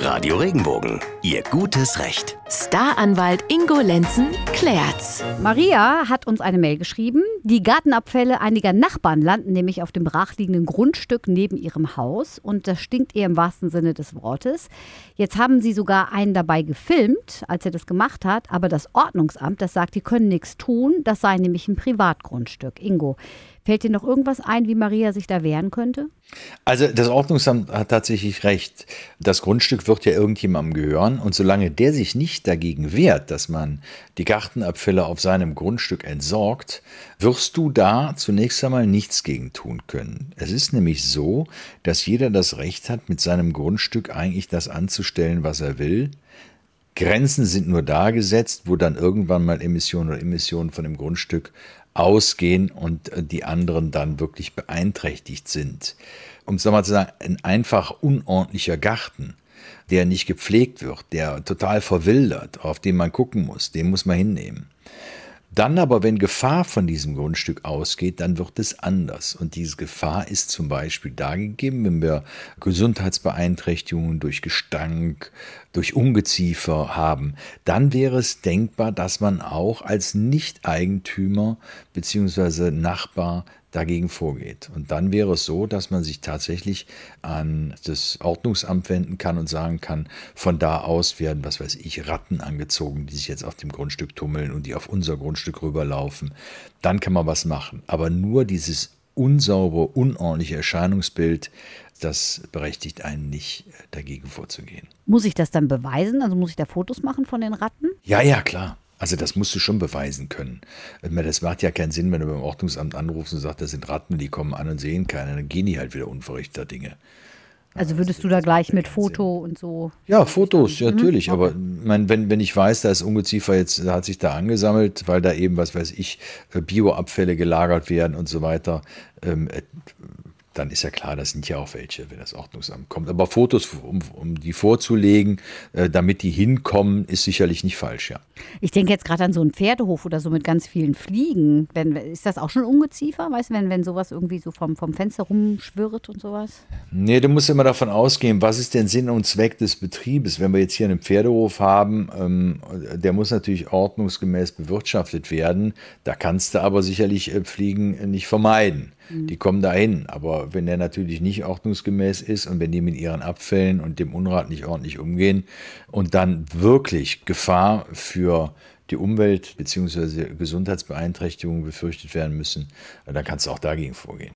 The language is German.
Radio Regenbogen, Ihr gutes Recht. Staranwalt Ingo Lenzen klärt's. Maria hat uns eine Mail geschrieben. Die Gartenabfälle einiger Nachbarn landen nämlich auf dem brachliegenden Grundstück neben ihrem Haus und das stinkt ihr im wahrsten Sinne des Wortes. Jetzt haben sie sogar einen dabei gefilmt, als er das gemacht hat, aber das Ordnungsamt, das sagt, die können nichts tun, das sei nämlich ein Privatgrundstück. Ingo, Fällt dir noch irgendwas ein, wie Maria sich da wehren könnte? Also das Ordnungsamt hat tatsächlich recht. Das Grundstück wird ja irgendjemandem gehören und solange der sich nicht dagegen wehrt, dass man die Gartenabfälle auf seinem Grundstück entsorgt, wirst du da zunächst einmal nichts gegen tun können. Es ist nämlich so, dass jeder das Recht hat, mit seinem Grundstück eigentlich das anzustellen, was er will. Grenzen sind nur da gesetzt, wo dann irgendwann mal Emissionen oder Emissionen von dem Grundstück ausgehen und äh, die anderen dann wirklich beeinträchtigt sind. Um es nochmal zu sagen, ein einfach unordentlicher Garten, der nicht gepflegt wird, der total verwildert, auf den man gucken muss, den muss man hinnehmen. Dann aber, wenn Gefahr von diesem Grundstück ausgeht, dann wird es anders. Und diese Gefahr ist zum Beispiel da gegeben, wenn wir Gesundheitsbeeinträchtigungen durch Gestank, durch Ungeziefer haben, dann wäre es denkbar, dass man auch als Nicht-Eigentümer bzw. Nachbar dagegen vorgeht. Und dann wäre es so, dass man sich tatsächlich an das Ordnungsamt wenden kann und sagen kann, von da aus werden, was weiß ich, Ratten angezogen, die sich jetzt auf dem Grundstück tummeln und die auf unser Grundstück rüberlaufen. Dann kann man was machen. Aber nur dieses unsaubere, unordentliche Erscheinungsbild, das berechtigt einen nicht, dagegen vorzugehen. Muss ich das dann beweisen? Also muss ich da Fotos machen von den Ratten? Ja, ja, klar. Also das musst du schon beweisen können. Das macht ja keinen Sinn, wenn du beim Ordnungsamt anrufst und sagst, das sind Ratten, die kommen an und sehen keiner. Dann gehen die halt wieder unverrichteter Dinge. Also würdest du da gleich mit Foto und so? Ja, Fotos, ja, natürlich. Mhm. Aber mein, wenn, wenn ich weiß, da ist Ungeziefer jetzt, hat sich da angesammelt, weil da eben, was weiß ich, Bioabfälle gelagert werden und so weiter, ähm, äh, dann ist ja klar, das sind ja auch welche, wenn das Ordnungsamt kommt. Aber Fotos, um, um die vorzulegen, äh, damit die hinkommen, ist sicherlich nicht falsch, ja. Ich denke jetzt gerade an so einen Pferdehof oder so mit ganz vielen Fliegen. Wenn, ist das auch schon Ungeziefer? Weißt du, wenn, wenn sowas irgendwie so vom, vom Fenster rumschwirrt und sowas? Nee, du musst immer davon ausgehen, was ist denn Sinn und Zweck des Betriebes? Wenn wir jetzt hier einen Pferdehof haben, ähm, der muss natürlich ordnungsgemäß bewirtschaftet werden. Da kannst du aber sicherlich äh, Fliegen nicht vermeiden. Die kommen dahin. Aber wenn der natürlich nicht ordnungsgemäß ist und wenn die mit ihren Abfällen und dem Unrat nicht ordentlich umgehen und dann wirklich Gefahr für die Umwelt bzw. Gesundheitsbeeinträchtigungen befürchtet werden müssen, dann kannst du auch dagegen vorgehen.